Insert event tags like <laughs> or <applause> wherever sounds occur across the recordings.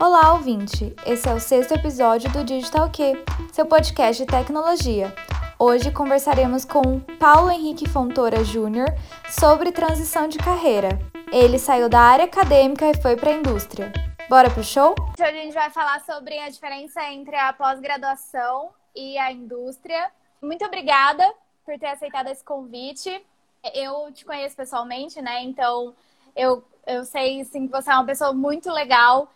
Olá, ouvinte! Esse é o sexto episódio do Digital Q, seu podcast de tecnologia. Hoje conversaremos com Paulo Henrique Fontoura Júnior sobre transição de carreira. Ele saiu da área acadêmica e foi para a indústria. Bora pro show? Hoje a gente vai falar sobre a diferença entre a pós-graduação e a indústria. Muito obrigada por ter aceitado esse convite. Eu te conheço pessoalmente, né? Então eu, eu sei sim, que você é uma pessoa muito legal.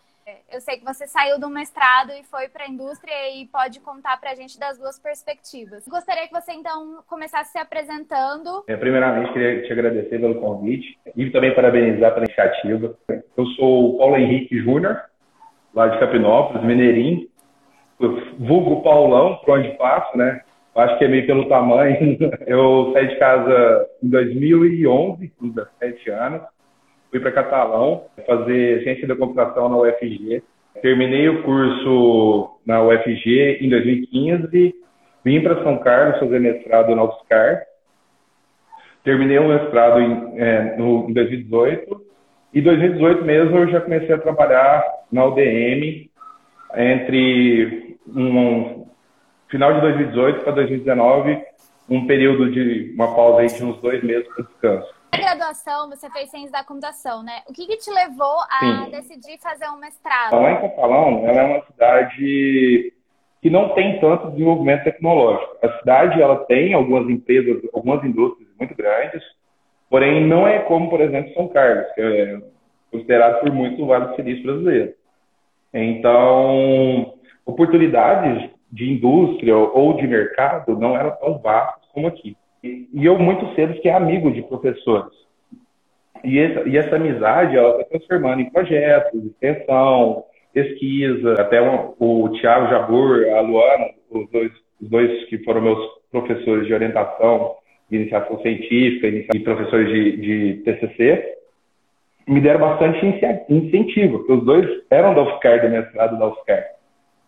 Eu sei que você saiu do mestrado e foi para a indústria e pode contar para a gente das duas perspectivas. Gostaria que você então começasse se apresentando. É, primeiramente, queria te agradecer pelo convite e também parabenizar pela iniciativa. Eu sou o Paulo Henrique Júnior, lá de Capinópolis, mineirinho, vulgo Paulão, por onde passo, né? Acho que é meio pelo tamanho. <laughs> Eu saí de casa em 2011, com 17 anos. Fui para Catalão fazer ciência da computação na UFG. Terminei o curso na UFG em 2015. Vim para São Carlos fazer mestrado na UFSCar. Terminei o mestrado em, é, no, em 2018. E 2018 mesmo eu já comecei a trabalhar na UDM entre um, final de 2018 para 2019, um período de uma pausa aí de uns dois meses para descanso. Graduação, você fez ciência da computação, né? O que, que te levou a Sim. decidir fazer um mestrado? Lá em Catalão, ela é uma cidade que não tem tanto desenvolvimento tecnológico. A cidade ela tem algumas empresas, algumas indústrias muito grandes, porém não é como, por exemplo, São Carlos, que é considerado por muitos o Vale do Silício brasileiro. Então, oportunidades de indústria ou de mercado não eram tão vastas como aqui. E, eu muito cedo fiquei amigo de professores. E essa, e essa amizade, ela está transformando em projetos, extensão, pesquisa. Até o, o Tiago Jabur, a Luana, os dois, os dois que foram meus professores de orientação, de iniciação científica e professores de, de TCC, me deram bastante incentivo, porque os dois eram da UFSCar, do mestrado da UFSCar.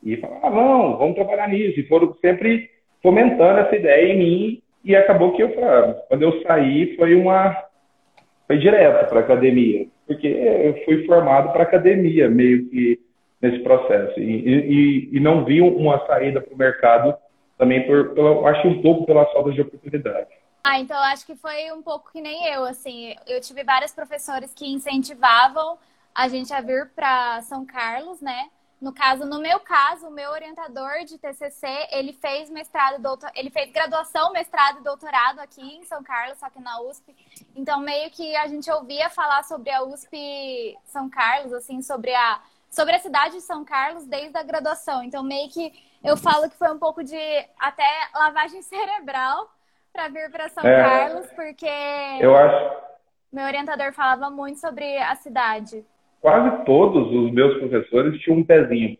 E falaram, ah, não, vamos trabalhar nisso. E foram sempre fomentando essa ideia em mim. E acabou que eu, quando eu saí, foi uma. Foi direto para academia. Porque eu fui formado para academia, meio que nesse processo. E, e, e não vi uma saída para o mercado também, por, pela, acho um pouco pela falta de oportunidade. Ah, então acho que foi um pouco que nem eu, assim. Eu tive vários professores que incentivavam a gente a vir para São Carlos, né? No caso, no meu caso, o meu orientador de TCC, ele fez mestrado, doutor, ele fez graduação, mestrado e doutorado aqui em São Carlos, só que na USP. Então, meio que a gente ouvia falar sobre a USP São Carlos, assim, sobre a sobre a cidade de São Carlos desde a graduação. Então, meio que eu falo que foi um pouco de até lavagem <laughs> cerebral para vir para São é, Carlos, porque eu acho meu orientador falava muito sobre a cidade quase todos os meus professores tinham um pezinho.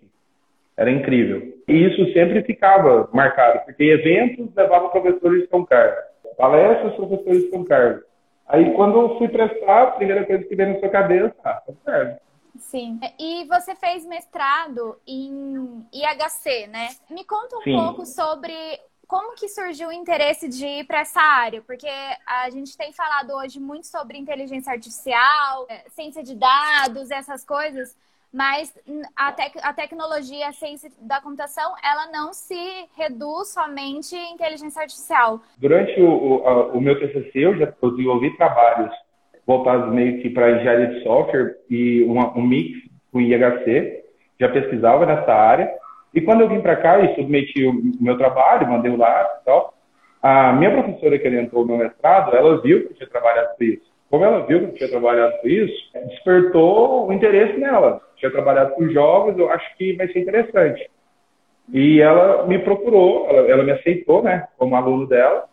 Era incrível. E isso sempre ficava marcado, porque eventos levavam professores de São Carlos, palestras professores de São Carlos. Aí quando eu fui prestar, a primeira coisa que veio na sua cabeça, ah, São Carlos. Sim. E você fez mestrado em IHC, né? Me conta um Sim. pouco sobre como que surgiu o interesse de ir para essa área? Porque a gente tem falado hoje muito sobre inteligência artificial, é, ciência de dados, essas coisas, mas a, tec a tecnologia, a ciência da computação, ela não se reduz somente em inteligência artificial. Durante o, o, a, o meu TCC, eu já desenvolvi trabalhos voltados meio que para engenharia de software e uma, um mix com IHC, já pesquisava nessa área, e quando eu vim para cá e submeti o meu trabalho, mandei o lá e tal, a minha professora que orientou o meu mestrado, ela viu que eu tinha trabalhado com isso. Como ela viu que eu tinha trabalhado com isso, despertou o interesse nela. Tinha trabalhado com jogos, eu acho que vai ser interessante. E ela me procurou, ela, ela me aceitou, né, como aluno dela.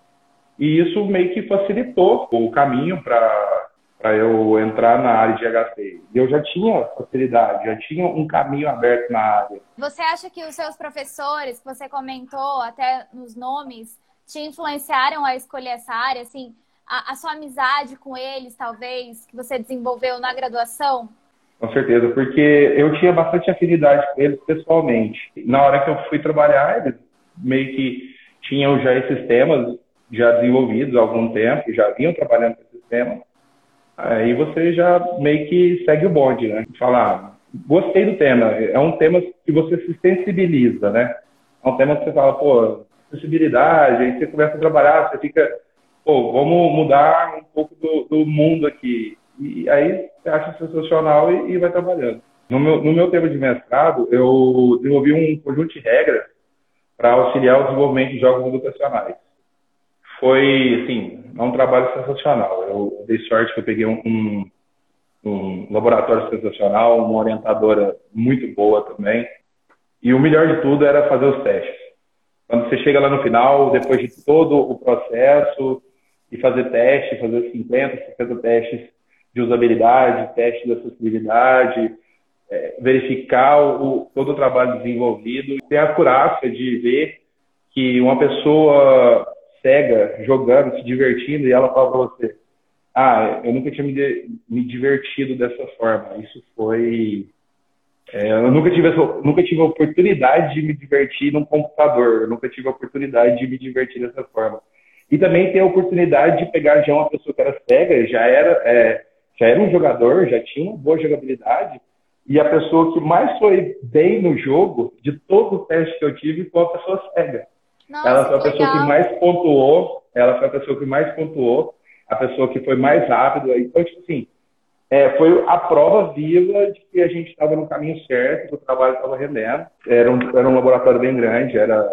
E isso meio que facilitou o caminho para para eu entrar na área de HC. Eu já tinha facilidade, já tinha um caminho aberto na área. Você acha que os seus professores, que você comentou até nos nomes, te influenciaram a escolher essa área? Assim, a, a sua amizade com eles, talvez, que você desenvolveu na graduação? Com certeza, porque eu tinha bastante afinidade com eles pessoalmente. Na hora que eu fui trabalhar, eles meio que tinham já esses temas já desenvolvidos há algum tempo, já vinham trabalhando com esses temas. Aí você já meio que segue o bonde, né? Falar, gostei do tema. É um tema que você se sensibiliza, né? É um tema que você fala, pô, sensibilidade, aí você começa a trabalhar, você fica, pô, vamos mudar um pouco do, do mundo aqui. E aí você acha sensacional e, e vai trabalhando. No meu, no meu tema de mestrado, eu desenvolvi um conjunto de regras para auxiliar o desenvolvimento de jogos educacionais. Foi, assim, é um trabalho sensacional. Eu dei sorte que eu peguei um, um, um laboratório sensacional, uma orientadora muito boa também. E o melhor de tudo era fazer os testes. Quando você chega lá no final, depois de todo o processo, e fazer testes, fazer 50, 60 testes de usabilidade, testes de acessibilidade, é, verificar o, todo o trabalho desenvolvido, ter a curácia de ver que uma pessoa cega jogando, se divertindo, e ela fala para você: Ah, eu nunca tinha me, de, me divertido dessa forma. Isso foi. É, eu nunca tive, essa, nunca tive a oportunidade de me divertir num computador, eu nunca tive a oportunidade de me divertir dessa forma. E também ter a oportunidade de pegar já uma pessoa que era cega, já era, é, já era um jogador, já tinha uma boa jogabilidade, e a pessoa que mais foi bem no jogo, de todos os testes que eu tive, foi a pessoa cega. Nossa, ela foi a pessoa legal. que mais pontuou, ela foi a pessoa que mais pontuou, a pessoa que foi mais rápida. Então, tipo assim, é, foi a prova viva de que a gente estava no caminho certo, que o trabalho estava rendendo. Era um, era um laboratório bem grande, era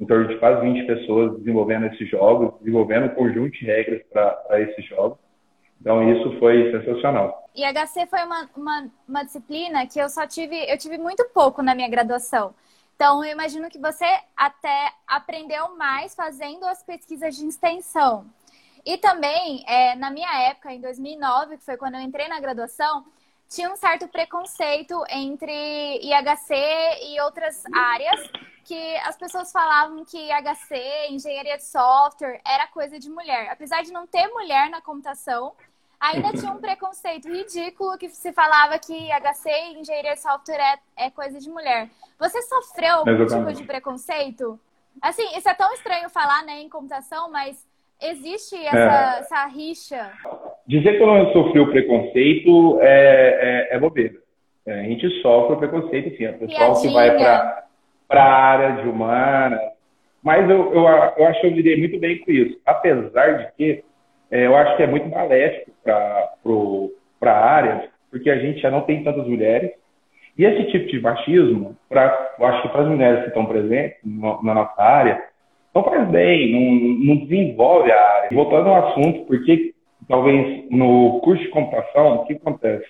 em torno de quase 20 pessoas desenvolvendo esses jogos, desenvolvendo um conjunto de regras para esses jogos. Então, isso foi sensacional. E HC foi uma, uma, uma disciplina que eu só tive, eu tive muito pouco na minha graduação. Então, eu imagino que você até aprendeu mais fazendo as pesquisas de extensão. E também, é, na minha época, em 2009, que foi quando eu entrei na graduação, tinha um certo preconceito entre IHC e outras áreas, que as pessoas falavam que IHC, engenharia de software, era coisa de mulher. Apesar de não ter mulher na computação, ainda tinha um preconceito ridículo que se falava que HC engenharia de software é, é coisa de mulher. Você sofreu algum tipo de preconceito? Assim, isso é tão estranho falar, né, em computação, mas existe essa, é. essa rixa? Dizer que eu não sofri o preconceito é, é, é bobeira. É, a gente sofre o preconceito, sim. O pessoal Piadinha. que vai para a área de humana. Mas eu, eu, eu acho que eu lidei muito bem com isso. Apesar de que é, eu acho que é muito maléfico para a área, porque a gente já não tem tantas mulheres. E esse tipo de machismo, pra, eu acho que para as mulheres que estão presentes na, na nossa área, não faz bem, não, não, desenvolve a área. Voltando ao assunto, porque talvez no curso de computação, o que acontece?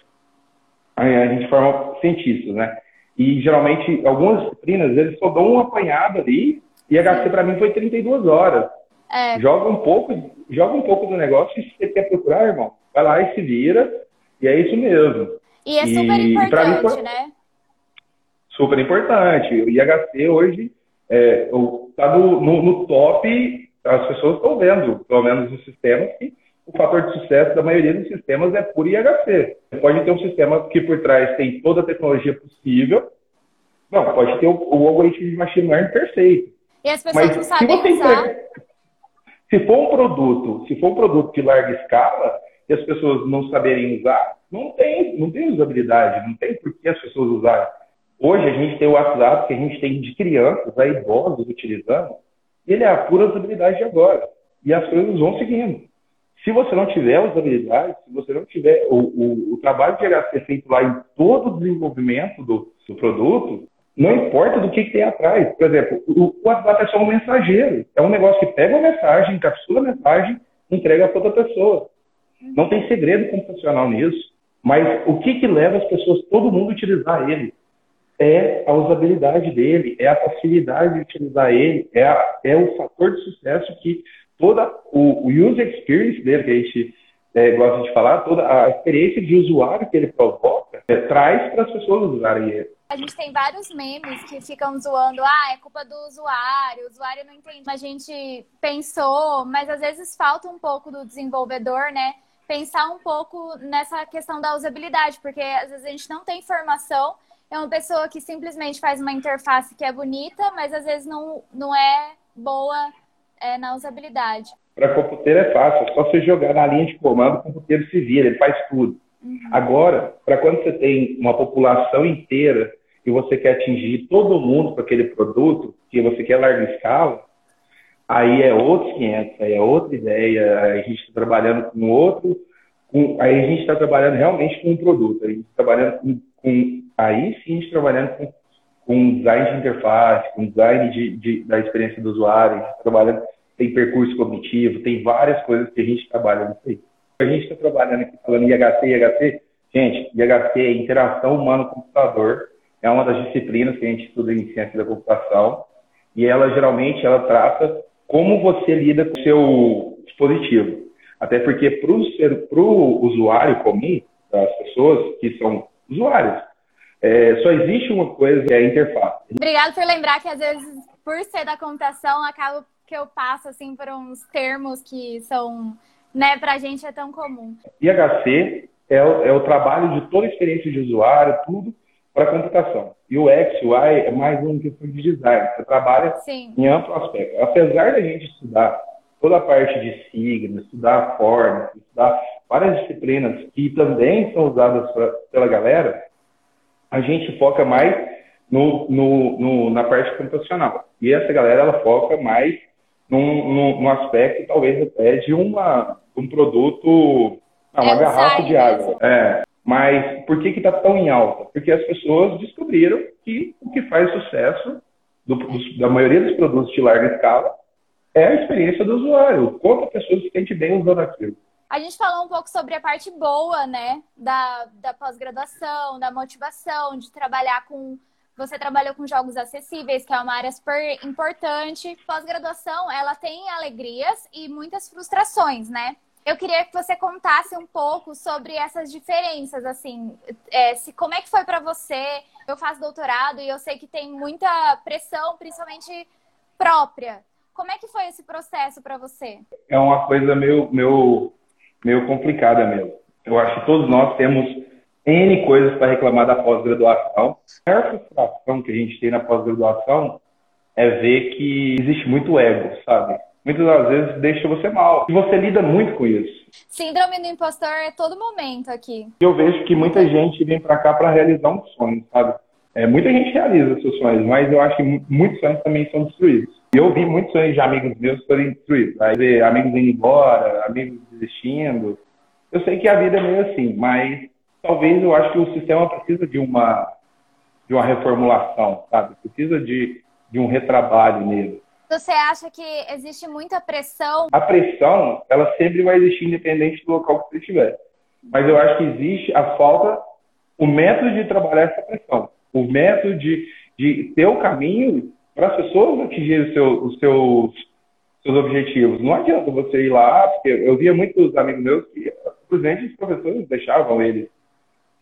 A gente forma cientistas, né? E geralmente, algumas disciplinas, eles só dão um apanhado ali, e HC para mim foi 32 horas. É. Joga um pouco, joga um pouco do negócio e se você quer procurar, irmão, vai lá e se vira. E é isso mesmo. E é super e, importante, né? Super importante. O IHC hoje é, tá no, no, no top, as pessoas estão vendo, pelo menos os sistemas, que o fator de sucesso da maioria dos sistemas é por IHC. Você pode ter um sistema que por trás tem toda a tecnologia possível. Não, pode ter o, o algoritmo de machine learning perfeito. E as pessoas Mas, não sabem usar. Se for um produto, se for um produto de larga escala e as pessoas não saberem usar, não tem, não tem usabilidade, não tem por que as pessoas usarem. Hoje a gente tem o WhatsApp que a gente tem de crianças a idosos utilizando, ele é a pura usabilidade de agora. E as coisas vão seguindo. Se você não tiver usabilidade, se você não tiver o, o, o trabalho de ser feito lá em todo o desenvolvimento do, do produto, não importa do que, que, tem atrás. Por exemplo, o, WhatsApp é só um mensageiro. É um negócio que pega uma mensagem, encapsula a mensagem, entrega para outra pessoa. Não tem segredo computacional nisso. Mas o que, que leva as pessoas, todo mundo, a utilizar ele? É a usabilidade dele, é a facilidade de utilizar ele, é, a, é o fator de sucesso que toda o, o user experience dele, que a gente é, gosta de falar, toda a experiência de usuário que ele provoca, é, traz para as pessoas usarem ele. A gente tem vários memes que ficam zoando, ah, é culpa do usuário, o usuário não entende. A gente pensou, mas às vezes falta um pouco do desenvolvedor, né? Pensar um pouco nessa questão da usabilidade, porque às vezes a gente não tem informação, é uma pessoa que simplesmente faz uma interface que é bonita, mas às vezes não, não é boa é, na usabilidade. Para computeiro é fácil, é só você jogar na linha de comando, o computeiro se vira, ele faz tudo. Uhum. Agora, para quando você tem uma população inteira e você quer atingir todo mundo com aquele produto, que você quer larga escala, aí é outros 500, aí é outra ideia, aí a gente está trabalhando com outro, com, aí a gente está trabalhando realmente com um produto, a gente está trabalhando com, com, aí sim a gente tá trabalhando com, com design de interface, com design de, de da experiência do usuário, a gente tá trabalhando, tem percurso cognitivo, tem várias coisas que a gente trabalha nisso aí. A gente está trabalhando aqui falando IHC, IHC, gente, IHC é interação humano-computador, é uma das disciplinas que a gente estuda em ciência da computação, e ela geralmente ela trata como você lida com o seu dispositivo. Até porque para o usuário comum, das pessoas que são usuários, é, só existe uma coisa que é a interface. Obrigado por lembrar que às vezes, por ser da computação, acaba que eu passo assim por uns termos que são, né, para a gente é tão comum. IHC é o, é o trabalho de toda a experiência de usuário, tudo para computação. E o X, o Y é mais um questão de design. Você trabalha Sim. em amplo aspecto. Apesar da gente estudar toda a parte de signos, estudar formas, estudar várias disciplinas que também são usadas pra, pela galera, a gente foca mais no, no, no, na parte computacional. E essa galera, ela foca mais num, num, num aspecto, talvez até de uma, um produto, não, uma é garrafa de água. É. Mas por que está tão em alta? Porque as pessoas descobriram que o que faz sucesso do, da maioria dos produtos de larga escala é a experiência do usuário. Quantas pessoas se sente bem usando aquilo. A gente falou um pouco sobre a parte boa, né, da, da pós-graduação, da motivação, de trabalhar com. Você trabalhou com jogos acessíveis, que é uma área super importante. Pós-graduação, ela tem alegrias e muitas frustrações, né? Eu queria que você contasse um pouco sobre essas diferenças, assim, é, se como é que foi para você? Eu faço doutorado e eu sei que tem muita pressão, principalmente própria. Como é que foi esse processo para você? É uma coisa meio, meio, meio complicada mesmo. Eu acho que todos nós temos N coisas para reclamar da pós-graduação. A maior frustração que a gente tem na pós-graduação é ver que existe muito ego, sabe? Muitas das vezes deixa você mal. E você lida muito com isso. Síndrome do impostor é todo momento aqui. Eu vejo que muita gente vem para cá para realizar um sonho, sabe? É, muita gente realiza seus sonhos, mas eu acho que muitos sonhos também são destruídos. E eu vi muitos sonhos de amigos meus serem destruídos. Aí ver amigos indo embora, amigos desistindo. Eu sei que a vida é meio assim, mas talvez eu acho que o sistema precisa de uma de uma reformulação, sabe? Precisa de, de um retrabalho nele. Você acha que existe muita pressão? A pressão, ela sempre vai existir independente do local que você estiver. Mas eu acho que existe a falta, o método de trabalhar essa pressão. O método de, de ter o caminho para as pessoas atingirem os seus, os seus, seus objetivos. Não adianta você ir lá, porque eu via muitos amigos meus que simplesmente os professores deixavam eles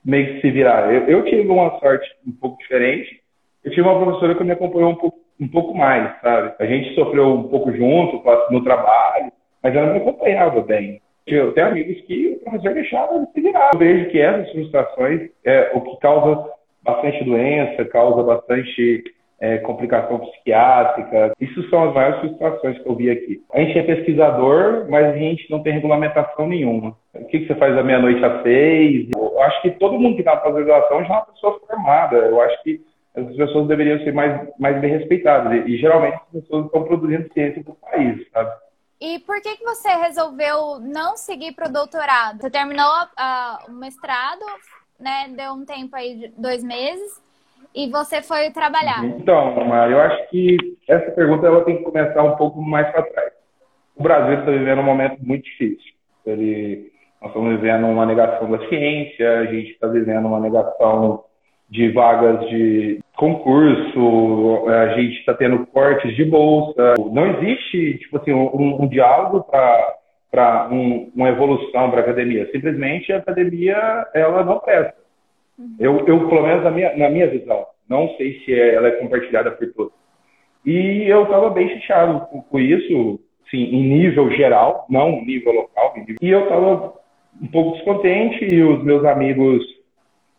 meio que se virar. Eu, eu tive uma sorte um pouco diferente. Eu tive uma professora que me acompanhou um pouco um pouco mais, sabe? A gente sofreu um pouco junto no trabalho, mas ela me acompanhava bem. Eu tenho amigos que o professor deixava se virar. Eu vejo que essas frustrações é o que causa bastante doença, causa bastante é, complicação psiquiátrica. Isso são as maiores frustrações que eu vi aqui. A gente é pesquisador, mas a gente não tem regulamentação nenhuma. O que, que você faz da meia-noite às seis? Eu acho que todo mundo que está na pós-graduação já é uma pessoa formada. Eu acho que as pessoas deveriam ser mais, mais bem respeitadas. E, geralmente as pessoas estão produzindo ciência para o país, sabe? E por que, que você resolveu não seguir para o doutorado? Você terminou o mestrado, né? Deu um tempo aí, dois meses, e você foi trabalhar. Então, Mari, eu acho que essa pergunta ela tem que começar um pouco mais para trás. O Brasil está vivendo um momento muito difícil. Ele, nós estamos vivendo uma negação da ciência, a gente está vivendo uma negação de vagas de concurso, a gente está tendo cortes de bolsa. Não existe, tipo assim, um, um diálogo para um, uma evolução para a academia. Simplesmente a academia, ela não presta. Uhum. Eu, eu pelo menos na minha, na minha visão, não sei se é, ela é compartilhada por todos. E eu estava bem chateado com, com isso, sim, em nível geral, não nível local. E eu estava um pouco descontente e os meus amigos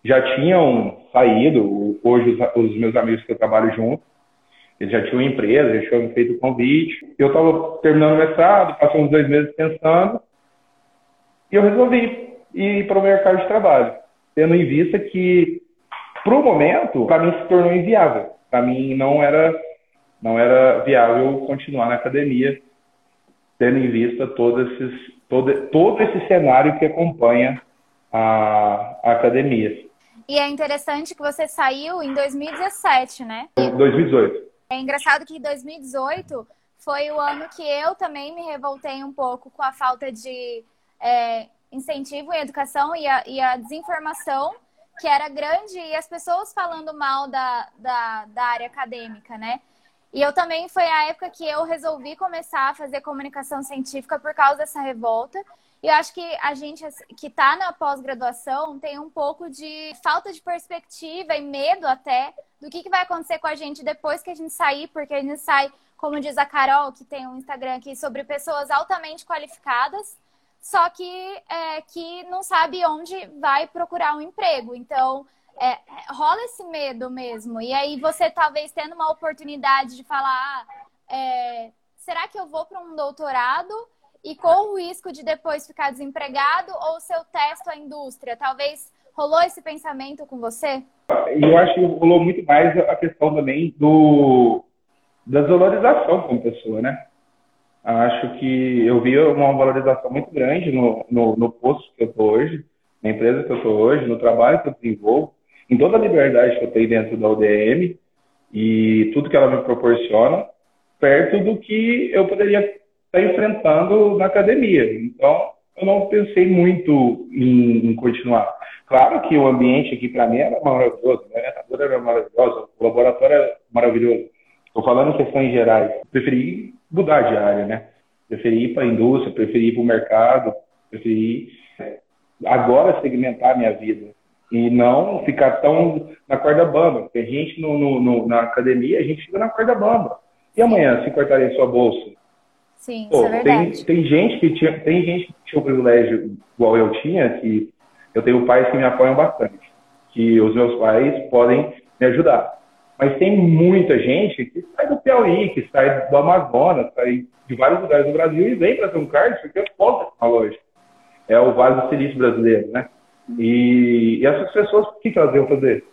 já tinham saído, hoje os, os, meus amigos que eu trabalho junto, eles já tinham empresa, já tinham feito o convite. Eu estava terminando o mestrado, passou uns dois meses pensando, e eu resolvi ir para o mercado de trabalho, tendo em vista que, para o momento, para mim se tornou inviável. Para mim não era, não era viável continuar na academia, tendo em vista todos esses, todo, todo esse cenário que acompanha a, a academia. E é interessante que você saiu em 2017, né? 2018. É engraçado que 2018 foi o ano que eu também me revoltei um pouco com a falta de é, incentivo em educação e a, e a, desinformação que era grande e as pessoas falando mal da, da, da área acadêmica, né? E eu também foi a época que eu resolvi começar a fazer comunicação científica por causa dessa revolta. E eu acho que a gente que está na pós-graduação tem um pouco de falta de perspectiva e medo até do que, que vai acontecer com a gente depois que a gente sair, porque a gente sai, como diz a Carol, que tem um Instagram aqui, sobre pessoas altamente qualificadas, só que, é, que não sabe onde vai procurar um emprego. Então, é, rola esse medo mesmo. E aí você talvez tendo uma oportunidade de falar, ah, é, será que eu vou para um doutorado e corro o risco de depois ficar desempregado ou se eu testo a indústria? Talvez rolou esse pensamento com você? Eu acho que rolou muito mais a questão também do da valorização como pessoa, né? Acho que eu vi uma valorização muito grande no, no, no posto que eu estou hoje, na empresa que eu estou hoje, no trabalho que eu desenvolvo, em toda a liberdade que eu tenho dentro da UDM e tudo que ela me proporciona, perto do que eu poderia estar enfrentando na academia. Então, eu não pensei muito em, em continuar. Claro que o ambiente aqui para mim era maravilhoso, a orientadora era maravilhosa, o laboratório era maravilhoso. Estou falando em questões gerais. Preferi mudar de área, né? Preferi ir para a indústria, preferi ir para o mercado, preferi agora segmentar a minha vida e não ficar tão na corda bamba. Porque a gente no, no, no, na academia, a gente fica na corda bamba. E amanhã, se cortarem sua bolsa? Sim, Pô, isso é verdade. Tem, tem, gente que tinha, tem gente que tinha o privilégio igual eu tinha, que eu tenho pais que me apoiam bastante, que os meus pais podem me ajudar. Mas tem muita gente que sai do Piauí, que sai do Amazonas, sai de vários lugares do Brasil e vem para ter um card porque é ponta tecnológica. É o Vale do Silício brasileiro, né? E, e essas pessoas, o que, que elas iam fazer?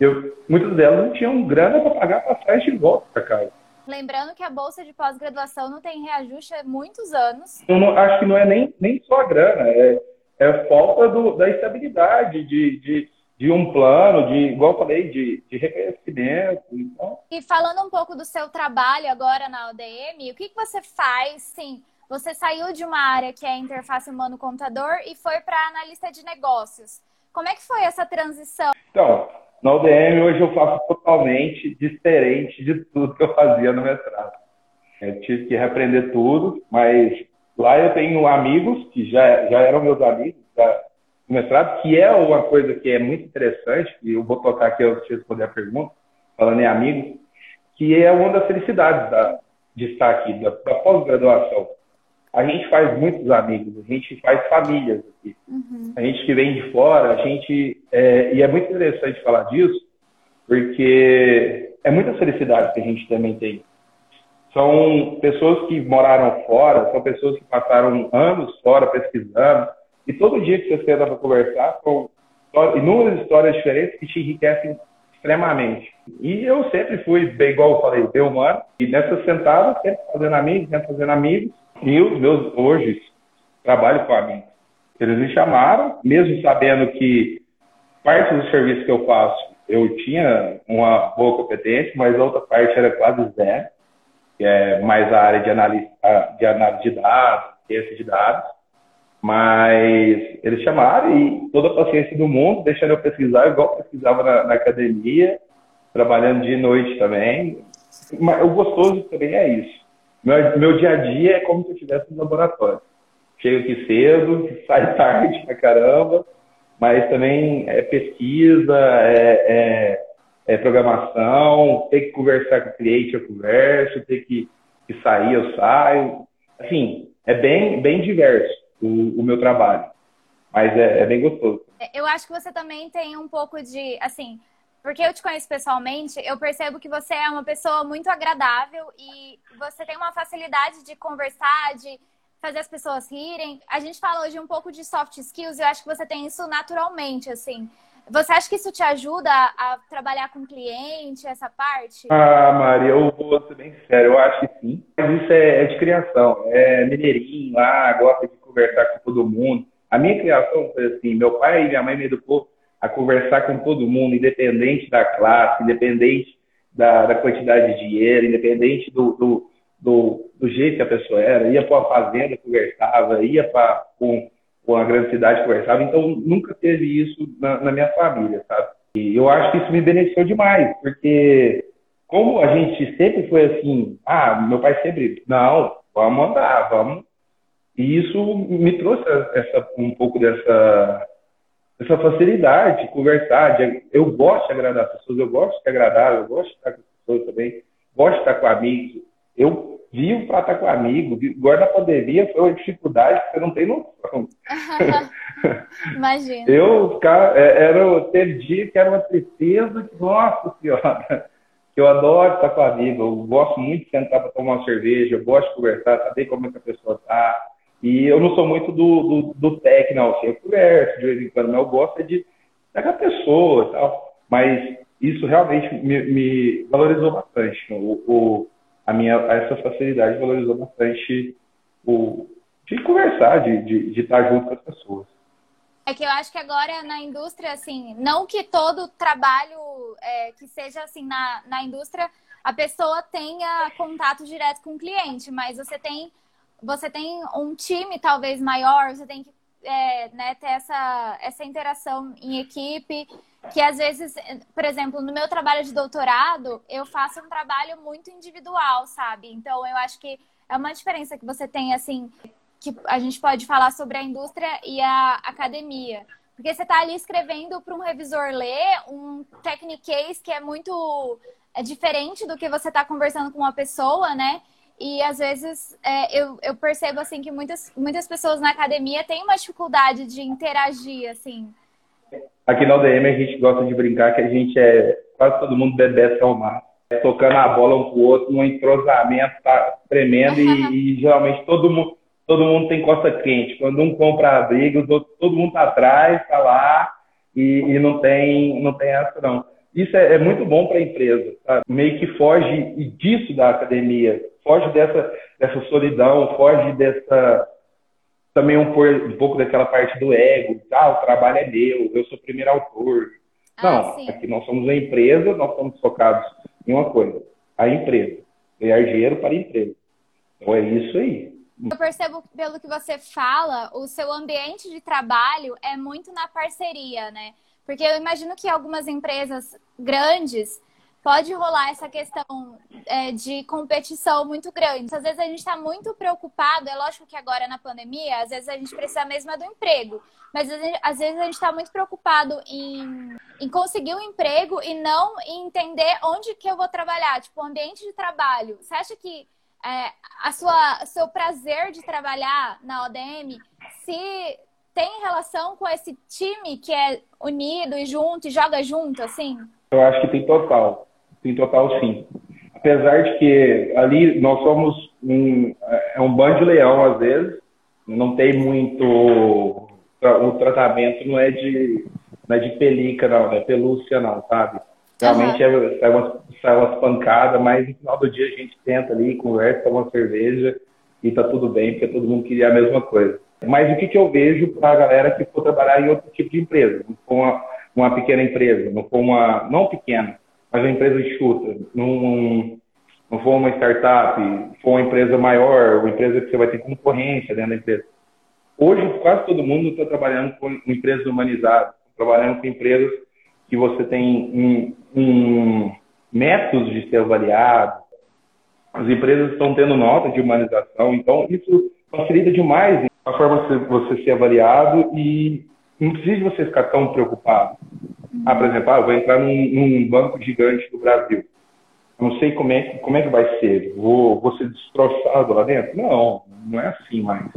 Eu, muitas delas não tinham grana para pagar passagem de volta para casa. Lembrando que a bolsa de pós-graduação não tem reajuste há muitos anos. Eu não, acho que não é nem, nem só a grana, é, é falta do, da estabilidade, de, de, de, um plano, de, igual eu falei, de, de reconhecimento. Então... E falando um pouco do seu trabalho agora na ODM, o que, que você faz, sim? Você saiu de uma área que é interface humano-computador e foi para analista de negócios. Como é que foi essa transição? Então, na UDM hoje eu faço totalmente diferente de tudo que eu fazia no mestrado. Eu tive que reaprender tudo, mas lá eu tenho amigos que já, já eram meus amigos no mestrado, que é uma coisa que é muito interessante, e eu vou tocar aqui antes de responder a pergunta, falando em amigos, que é uma das felicidades da, de estar aqui, da, da pós-graduação a gente faz muitos amigos, a gente faz famílias aqui. Uhum. A gente que vem de fora, a gente. É, e é muito interessante falar disso, porque é muita felicidade que a gente também tem. São pessoas que moraram fora, são pessoas que passaram anos fora pesquisando, e todo dia que você senta para conversar, são inúmeras histórias diferentes que te enriquecem extremamente. E eu sempre fui, bem igual eu falei, bem humano, e nessas sentadas, sempre fazendo amigos, sempre fazendo amigos, e os meus hoje trabalho com amigos. Eles me chamaram, mesmo sabendo que parte do serviço que eu faço eu tinha uma boa competência, mas a outra parte era quase zero, que é mais a área de análise de, análise de dados, ciência de dados. Mas eles chamaram e toda a paciência do mundo, deixando eu pesquisar, igual pesquisava na, na academia, trabalhando de noite também. Mas o gostoso também é isso meu, meu dia a dia é como se eu estivesse no laboratório. Chego aqui cedo, <laughs> sai tarde pra caramba, mas também é pesquisa, é, é, é programação, ter que conversar com o cliente, eu converso, ter que, que sair, eu saio. Assim, é bem, bem diverso o, o meu trabalho, mas é, é bem gostoso. Eu acho que você também tem um pouco de, assim, porque eu te conheço pessoalmente, eu percebo que você é uma pessoa muito agradável e você tem uma facilidade de conversar, de fazer as pessoas rirem. A gente fala hoje um pouco de soft skills e eu acho que você tem isso naturalmente, assim. Você acha que isso te ajuda a, trabalhar com cliente, essa parte? Ah, Maria, eu vou ser bem sério, eu acho que sim. Mas isso é, é de criação, é mineirinho lá, gosta de conversar com todo mundo. A minha criação foi assim, meu pai e minha mãe me educou a conversar com todo mundo, independente da classe, independente da, da quantidade de dinheiro, independente do, do, do, do, jeito que a pessoa era. Ia para uma fazenda, conversava, ia para com, com a grande cidade, conversava. Então, nunca teve isso na, na minha família, sabe? E eu acho que isso me beneficiou demais, porque como a gente sempre foi assim, ah, meu pai sempre, não, vamos andar, vamos. E isso me trouxe essa, um pouco dessa essa facilidade de conversar. De, eu gosto de agradar as pessoas, eu gosto de agradar, eu gosto de estar com as pessoas também, gosto de estar com amigos. Eu vivo para estar com amigos. Agora na pandemia foi uma dificuldade que você não tem noção. <laughs> Imagina. Eu é, era, teve dia que era uma tristeza, que, nossa senhora, que eu adoro estar com amigo. Eu gosto muito de sentar para tomar uma cerveja, eu gosto de conversar, saber como é que a pessoa está e eu não sou muito do, do, do. Assim, eu converso de vez em quando, mas eu gosto é de pegar pessoa e tal. Mas isso realmente me, me valorizou bastante. O, o, a minha, essa facilidade valorizou bastante o, de conversar, de, de, de estar junto com as pessoas. É que eu acho que agora na indústria, assim, não que todo trabalho é, que seja assim na, na indústria a pessoa tenha contato direto com o cliente, mas você tem você tem um time talvez maior, você tem que é, né, ter essa, essa interação em equipe, que às vezes, por exemplo, no meu trabalho de doutorado, eu faço um trabalho muito individual, sabe? Então, eu acho que é uma diferença que você tem, assim, que a gente pode falar sobre a indústria e a academia. Porque você está ali escrevendo para um revisor ler um technique que é muito é diferente do que você está conversando com uma pessoa, né? E às vezes é, eu, eu percebo assim que muitas, muitas pessoas na academia têm uma dificuldade de interagir, assim. Aqui na UDM a gente gosta de brincar que a gente é quase todo mundo bebê ao mar. Tocando a bola um pro outro, um entrosamento tá tremendo e, e, geralmente todo mundo, todo mundo tem costa quente. Quando um compra a briga, todo mundo tá atrás, tá lá e, e não tem não tem essa não. Isso é, é muito bom para a empresa, sabe? meio que foge disso da academia foge dessa, dessa solidão, foge dessa também um, um pouco daquela parte do ego, ah, o trabalho é meu, eu sou o primeiro autor. Ah, Não, sim. aqui nós somos uma empresa, nós estamos focados em uma coisa, a empresa, ganhar dinheiro para a empresa. Então é isso aí. Eu percebo pelo que você fala, o seu ambiente de trabalho é muito na parceria, né? Porque eu imagino que algumas empresas grandes pode rolar essa questão é, de competição muito grande. Às vezes a gente está muito preocupado, é lógico que agora na pandemia, às vezes a gente precisa mesmo é do emprego, mas às vezes a gente está muito preocupado em, em conseguir um emprego e não em entender onde que eu vou trabalhar, tipo, o ambiente de trabalho. Você acha que é, a sua seu prazer de trabalhar na ODM se tem relação com esse time que é unido e junto e joga junto, assim? Eu acho que tem total tem total sim. Apesar de que ali nós somos um, é um bando de leão às vezes, não tem muito. O tratamento não é de, não é de pelica, não, não é pelúcia, não, sabe? Realmente uhum. é, sai, umas, sai umas pancadas, mas no final do dia a gente tenta ali, conversa, toma uma cerveja e tá tudo bem, porque todo mundo queria a mesma coisa. Mas o que, que eu vejo para a galera que for trabalhar em outro tipo de empresa? Não for uma, uma pequena empresa, não for uma. Não pequena, mas uma empresa enxuta, não, for uma startup, for uma empresa maior, uma empresa que você vai ter concorrência dentro da empresa. Hoje, quase todo mundo está trabalhando com empresas humanizadas, trabalhando com empresas que você tem um, um métodos de ser avaliado. As empresas estão tendo nota de humanização, então isso facilita demais a forma de você ser avaliado e não precisa você ficar tão preocupado. Ah, por exemplo, ah, vou entrar num, num, banco gigante do Brasil. Não sei como é, como é que vai ser. Vou, vou ser destroçado lá dentro? Não, não é assim mais.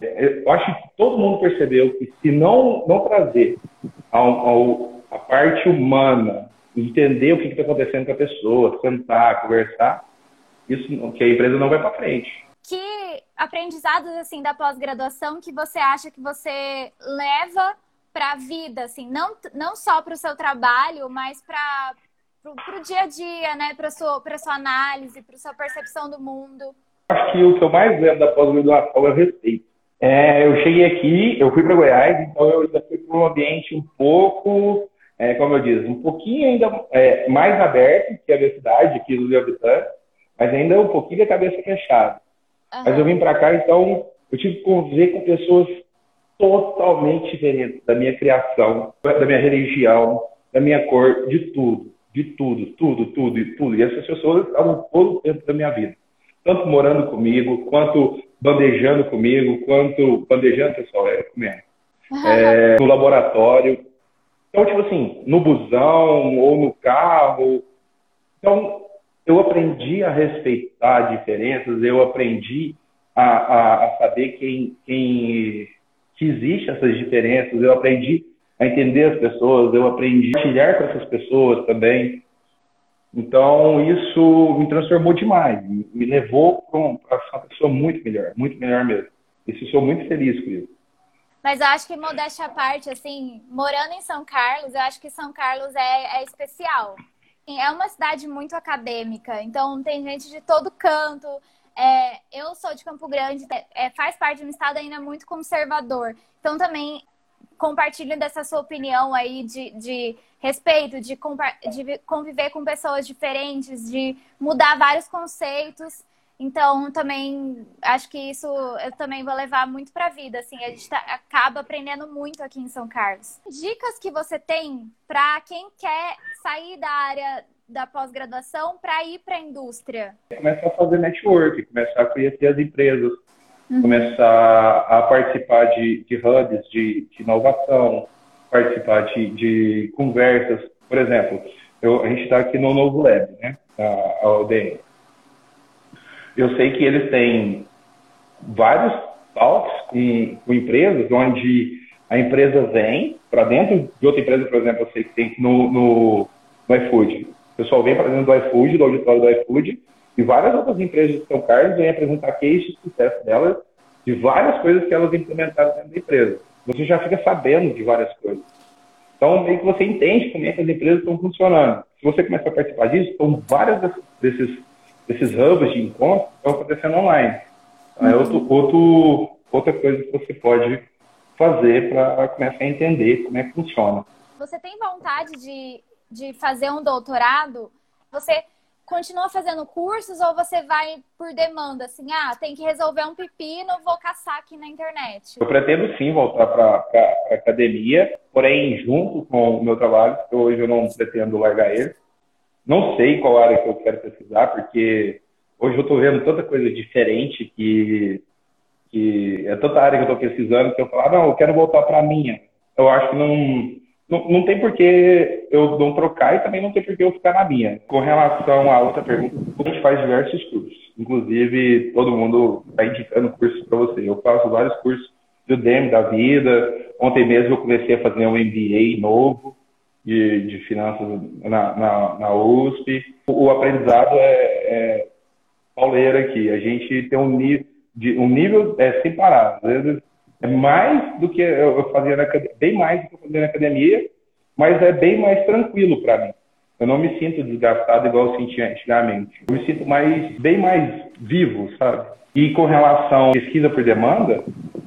É, eu acho que todo mundo percebeu que se não, não trazer a parte humana, entender o que está acontecendo com a pessoa, sentar, conversar, isso que a empresa não vai para frente. Que aprendizados assim da pós-graduação que você acha que você leva para a vida, assim, não, não só para o seu trabalho, mas para o dia a dia, né? Para sua para sua análise, para sua percepção do mundo. Acho que o que eu mais lembro da pós-graduação é o respeito. É, eu cheguei aqui, eu fui para Goiás, então eu ainda fui para um ambiente um pouco, é, como eu disse, um pouquinho ainda é, mais aberto que a minha cidade, aqui do habitantes, mas ainda um pouquinho da cabeça fechada. Uhum. Mas eu vim para cá, então eu tive que conviver com pessoas totalmente diferentes da minha criação, da minha religião, da minha cor, de tudo, de tudo, tudo, tudo e tudo. E essas pessoas estavam todo o tempo da minha vida, tanto morando comigo, quanto bandejando comigo, quanto bandejando, pessoal, é comer, <laughs> é, no laboratório. Então, tipo assim, no busão ou no carro. Então, eu aprendi a respeitar diferenças, eu aprendi a, a, a saber quem, quem que existe essas diferenças, eu aprendi a entender as pessoas, eu aprendi a compartilhar com essas pessoas também. Então, isso me transformou demais, me levou para uma pessoa muito melhor, muito melhor mesmo. E sou muito feliz com isso. Mas eu acho que, modéstia à parte, assim, morando em São Carlos, eu acho que São Carlos é, é especial. É uma cidade muito acadêmica, então tem gente de todo canto. É, eu sou de Campo Grande, é, faz parte de um estado ainda muito conservador. Então também compartilho dessa sua opinião aí de, de respeito, de, de conviver com pessoas diferentes, de mudar vários conceitos. Então, também acho que isso eu também vou levar muito para a vida. Assim, a gente tá, acaba aprendendo muito aqui em São Carlos. Dicas que você tem para quem quer sair da área da pós-graduação para ir para a indústria? Começar a fazer network, começar a conhecer as empresas, uhum. começar a participar de, de hubs de, de inovação, participar de, de, conversas. Por exemplo, eu, a gente está aqui no Novo Lab, né? A, a ODM. Eu sei que eles têm vários talks com, com empresas onde a empresa vem para dentro de outra empresa, por exemplo, eu sei que tem no, no, no iFood. O pessoal vem para dentro do iFood, do auditório do iFood, e várias outras empresas de São Carlos vêm apresentar cases de sucesso delas, de várias coisas que elas implementaram dentro da empresa. Você já fica sabendo de várias coisas. Então, meio que você entende como é que as empresas estão funcionando. Se você começar a participar disso, são várias desses, desses hubs de encontro que estão acontecendo online. Então, é outro, outro, outra coisa que você pode fazer para começar a entender como é que funciona. Você tem vontade de, de fazer um doutorado? Você continua fazendo cursos ou você vai por demanda, assim, ah, tem que resolver um pepino, vou caçar aqui na internet? Eu pretendo sim voltar para a academia, porém, junto com o meu trabalho, que hoje eu não pretendo largar ele. Não sei qual área que eu quero pesquisar, porque hoje eu estou vendo tanta coisa diferente que, que é tanta área que eu estou pesquisando que eu falo, ah, não, eu quero voltar para a minha. Eu acho que não não, não tem por que eu não trocar e também não tem por que eu ficar na minha. Com relação à outra pergunta, a gente faz diversos cursos. Inclusive, todo mundo está indicando cursos para você. Eu faço vários cursos do DEM da vida. Ontem mesmo eu comecei a fazer um MBA novo de, de finanças na, na, na USP. O, aprendizado é, é aqui. A gente tem um nível, de, um nível é, sem parar. Às vezes é mais do que eu fazia na bem mais do que eu fazia na academia, mas é bem mais tranquilo para mim. Eu não me sinto desgastado igual eu sentia antigamente. Eu me sinto mais, bem mais vivo, sabe? E com relação à pesquisa por demanda,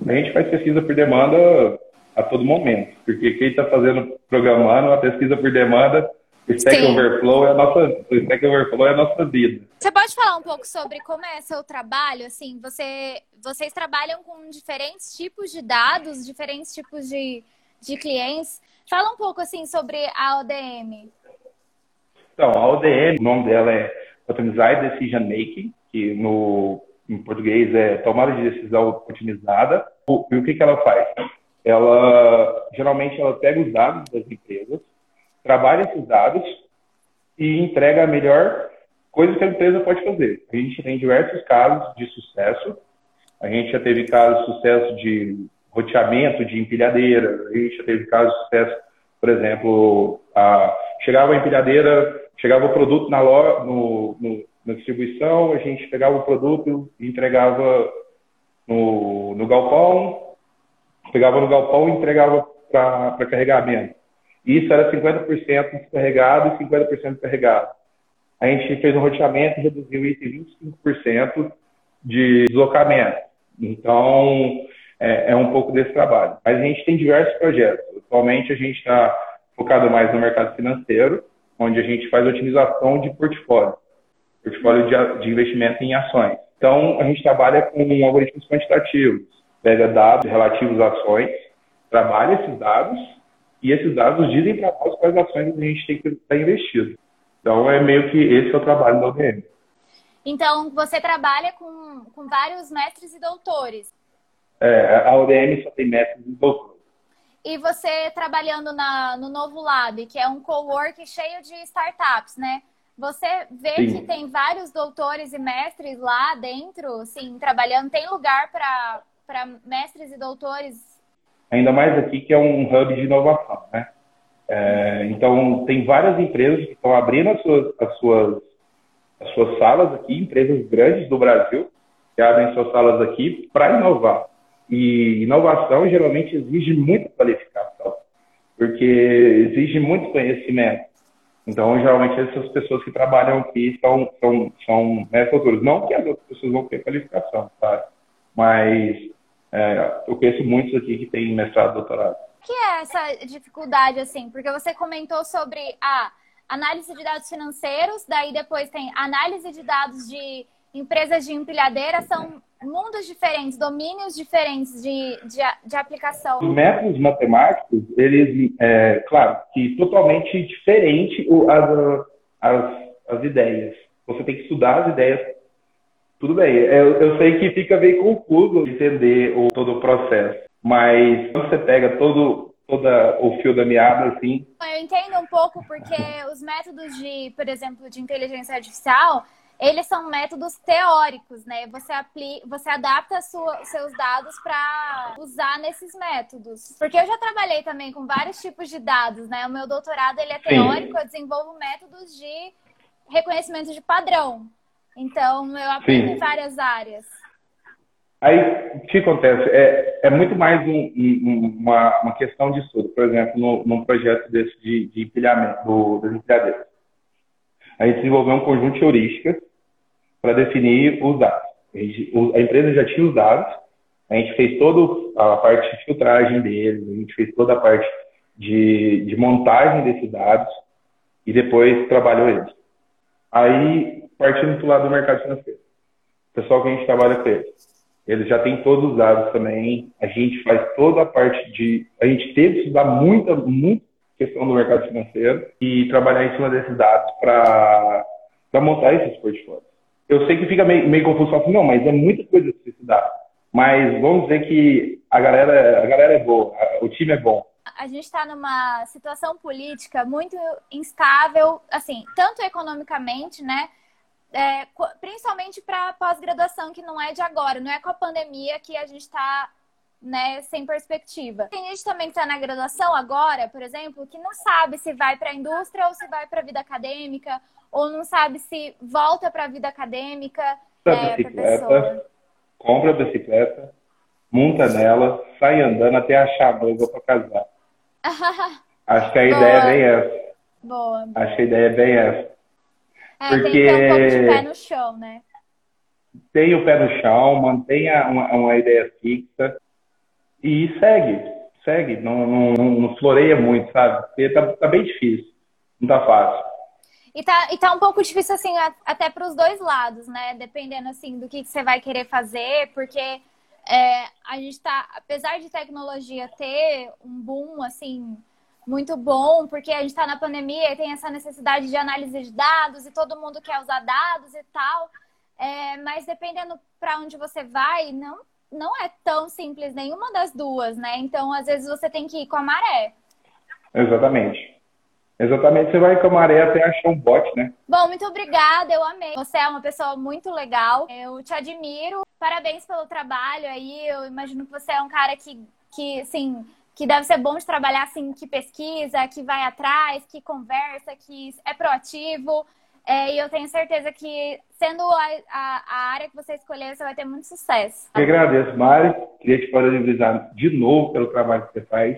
a gente faz pesquisa por demanda a todo momento. Porque quem está fazendo, programando uma pesquisa por demanda, Stack Sim. Overflow é a nossa, o Stack Overflow é a nossa vida. Você pode falar um pouco sobre como é seu trabalho? Assim, você, vocês trabalham com diferentes tipos de dados, diferentes tipos de, de clientes. Fala um pouco assim sobre a ODM. Então, a ODM, o nome dela é Optimized Decision Making, que no em português é tomada de decisão otimizada. E o que, que ela faz? Ela geralmente ela pega os dados das empresas trabalha esses dados e entrega a melhor coisa que a empresa pode fazer. A gente tem diversos casos de sucesso. A gente já teve casos de sucesso de roteamento de empilhadeira. A gente já teve casos de sucesso, por exemplo, a, chegava a empilhadeira, chegava o produto na, loja, no, no, na distribuição, a gente pegava o produto e entregava no, no galpão, pegava no galpão e entregava para carregamento. Isso era 50% descarregado e 50% carregado. A gente fez um roteamento e reduziu isso em 25% de deslocamento. Então, é, é, um pouco desse trabalho. Mas a gente tem diversos projetos. Atualmente, a gente está focado mais no mercado financeiro, onde a gente faz otimização de portfólio, portfólio de, de investimento em ações. Então, a gente trabalha com algoritmos quantitativos, pega dados relativos a ações, trabalha esses dados e esses dados dizem para nós quais ações a gente tem que estar investido. Então, é meio que esse é o trabalho da ODM. Então, você trabalha com, com vários mestres e doutores. É, a ODM só tem mestres e doutores. E você trabalhando na, no Novo Lab, que é um co-work cheio de startups, né? Você vê Sim. que tem vários doutores e mestres lá dentro, sim, trabalhando. Tem lugar para mestres e doutores? Ainda mais aqui que é um hub de inovação, né? É, então, tem várias empresas que estão abrindo as suas, as, suas, as suas salas aqui, empresas grandes do Brasil, que abrem suas salas aqui para inovar. E inovação geralmente exige muita qualificação, porque exige muito conhecimento. Então, geralmente, essas pessoas que trabalham aqui são, são, são mestres Não que as outras pessoas vão ter qualificação, tá? Mas é, eu conheço muitos aqui que têm mestrado doutorado. O que é essa dificuldade, assim? Porque você comentou sobre a análise de dados financeiros, daí depois tem análise de dados de empresas de empilhadeira, são mundos diferentes, domínios diferentes de, de, de aplicação. Os métodos matemáticos, eles, é, claro, que totalmente diferente as, as, as ideias. Você tem que estudar as ideias. Tudo bem, eu, eu sei que fica meio confuso entender o, todo o processo, mas quando você pega todo, toda o fio da meada, assim. Eu entendo um pouco porque os métodos de, por exemplo, de inteligência artificial, eles são métodos teóricos, né? Você, apli você adapta sua, seus dados para usar nesses métodos. Porque eu já trabalhei também com vários tipos de dados, né? O meu doutorado ele é teórico, Sim. eu desenvolvo métodos de reconhecimento de padrão. Então, eu aplico Sim. em várias áreas. Aí, o que acontece? É, é muito mais um, um, uma, uma questão de estudo. Por exemplo, no, num projeto desse de, de empilhamento, do, das empilhadeiras. A gente desenvolveu um conjunto de heurísticas para definir os dados. A, gente, a, empresa já tinha os dados, a gente fez toda a parte de filtragem deles, a gente fez toda a parte de, de montagem desses dados e depois trabalhou eles. Aí, partindo para o lado do mercado financeiro, o pessoal que a gente trabalha com eles, eles já têm todos os dados também, a gente faz toda a parte de... A gente teve que estudar muita, muita questão do mercado financeiro e trabalhar em cima desses dados para montar esses portfólios eu sei que fica meio, meio confuso, assim, não, mas é muita coisa que se estudar. Mas vamos dizer que a galera, a galera é boa, o time é bom. A gente está numa situação política muito instável, assim, tanto economicamente, né? É, principalmente para pós-graduação, que não é de agora, não é com a pandemia que a gente está né, sem perspectiva. Tem gente também que está na graduação agora, por exemplo, que não sabe se vai para a indústria ou se vai para a vida acadêmica, ou não sabe se volta para a vida acadêmica. É, bicicleta, compra a bicicleta, monta nela, sai andando até achar a noiva para casar. <laughs> Acho que a ideia é bem essa. Boa. Acho que a ideia é bem essa. É, Porque... tem que ter um pouco de pé no chão, né? Tem o pé no chão, mantenha uma, uma ideia fixa e segue, segue. Não, não, não, floreia muito, sabe? Porque tá, tá bem difícil, não tá fácil. E tá, e tá um pouco difícil, assim, até para os dois lados, né? Dependendo, assim, do que, que você vai querer fazer, porque é, a gente tá, apesar de tecnologia ter um boom, assim, muito bom, porque a gente está na pandemia e tem essa necessidade de análise de dados e todo mundo quer usar dados e tal. É, mas dependendo para onde você vai, não, não é tão simples nenhuma das duas, né? Então, às vezes, você tem que ir com a maré. Exatamente. Exatamente, você vai com a maré até achar um bote, né? Bom, muito obrigada, eu amei. Você é uma pessoa muito legal, eu te admiro. Parabéns pelo trabalho aí. Eu imagino que você é um cara que, que assim, que deve ser bom de trabalhar assim, que pesquisa, que vai atrás, que conversa, que é proativo. É, e eu tenho certeza que, sendo a, a, a, área que você escolher, você vai ter muito sucesso. Eu agradeço, Mari. Queria te parabenizar de novo pelo trabalho que você faz.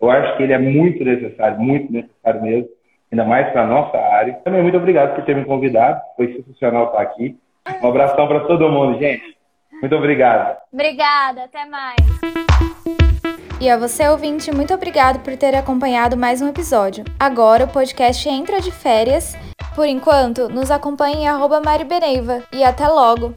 Eu acho que ele é muito necessário, muito necessário mesmo, ainda mais para a nossa área. Também muito obrigado por ter me convidado. Foi sensacional estar aqui. Um abração para todo mundo, gente. Muito obrigado. Obrigada, até mais. E a você, ouvinte, muito obrigado por ter acompanhado mais um episódio. Agora o podcast entra de férias. Por enquanto, nos acompanhe em arroba Mari Beneiva. E até logo!